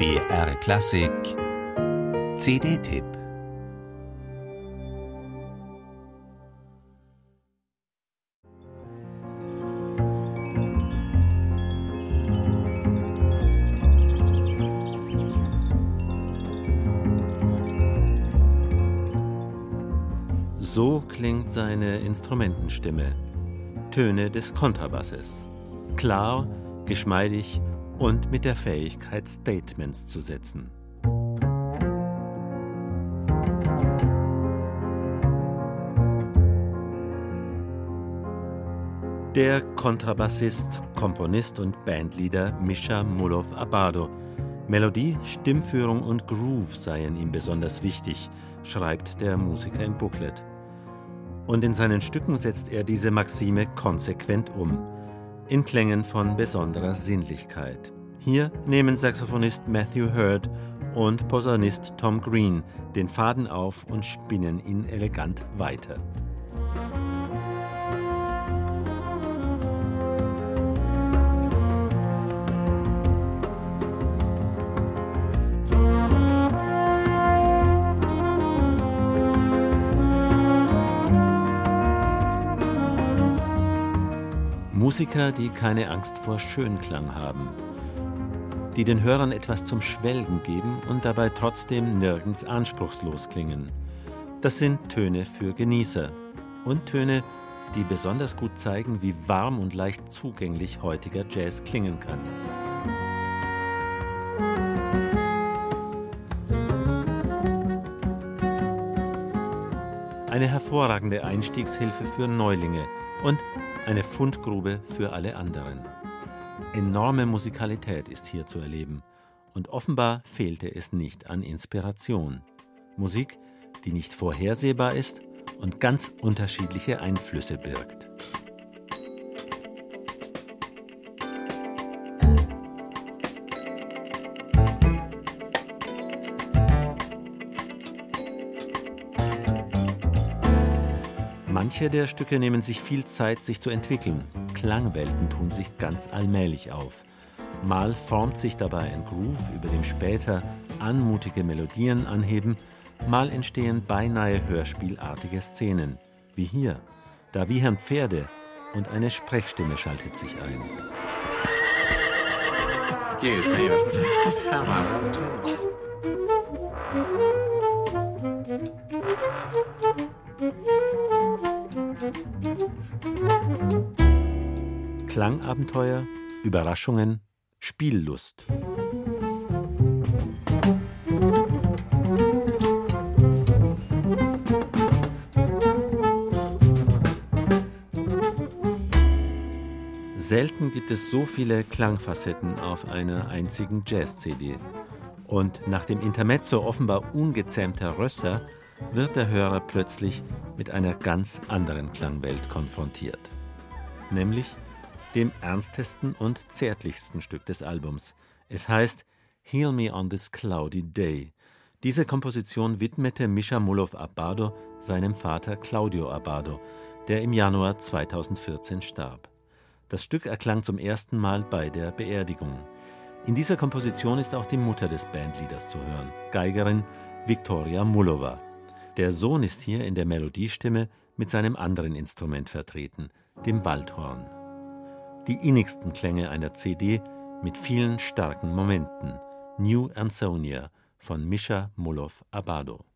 BR Klassik CD-Tipp So klingt seine Instrumentenstimme. Töne des Kontrabasses. Klar, geschmeidig und mit der Fähigkeit, Statements zu setzen. Der Kontrabassist, Komponist und Bandleader Mischa Mulov-Abado. Melodie, Stimmführung und Groove seien ihm besonders wichtig, schreibt der Musiker im Booklet. Und in seinen Stücken setzt er diese Maxime konsequent um in Klängen von besonderer Sinnlichkeit. Hier nehmen Saxophonist Matthew Hurd und Posaunist Tom Green den Faden auf und spinnen ihn elegant weiter. Musiker, die keine Angst vor Schönklang haben, die den Hörern etwas zum Schwelgen geben und dabei trotzdem nirgends anspruchslos klingen. Das sind Töne für Genießer und Töne, die besonders gut zeigen, wie warm und leicht zugänglich heutiger Jazz klingen kann. Eine hervorragende Einstiegshilfe für Neulinge und eine Fundgrube für alle anderen. Enorme Musikalität ist hier zu erleben und offenbar fehlte es nicht an Inspiration. Musik, die nicht vorhersehbar ist und ganz unterschiedliche Einflüsse birgt. Manche der Stücke nehmen sich viel Zeit, sich zu entwickeln. Klangwelten tun sich ganz allmählich auf. Mal formt sich dabei ein Groove, über dem später anmutige Melodien anheben, mal entstehen beinahe hörspielartige Szenen, wie hier. Da wiehern Pferde und eine Sprechstimme schaltet sich ein. Excuse me, Klangabenteuer, Überraschungen, Spiellust. Selten gibt es so viele Klangfacetten auf einer einzigen Jazz-CD. Und nach dem Intermezzo offenbar ungezähmter Rösser wird der Hörer plötzlich mit einer ganz anderen Klangwelt konfrontiert. Nämlich dem ernstesten und zärtlichsten Stück des Albums. Es heißt Heal Me on This Cloudy Day. Diese Komposition widmete Mischa Mulov Abado seinem Vater Claudio Abado, der im Januar 2014 starb. Das Stück erklang zum ersten Mal bei der Beerdigung. In dieser Komposition ist auch die Mutter des Bandleaders zu hören, Geigerin Viktoria Mulova. Der Sohn ist hier in der Melodiestimme mit seinem anderen Instrument vertreten, dem Waldhorn die innigsten Klänge einer CD mit vielen starken Momenten. New Ansonia von Mischa Mulov Abado.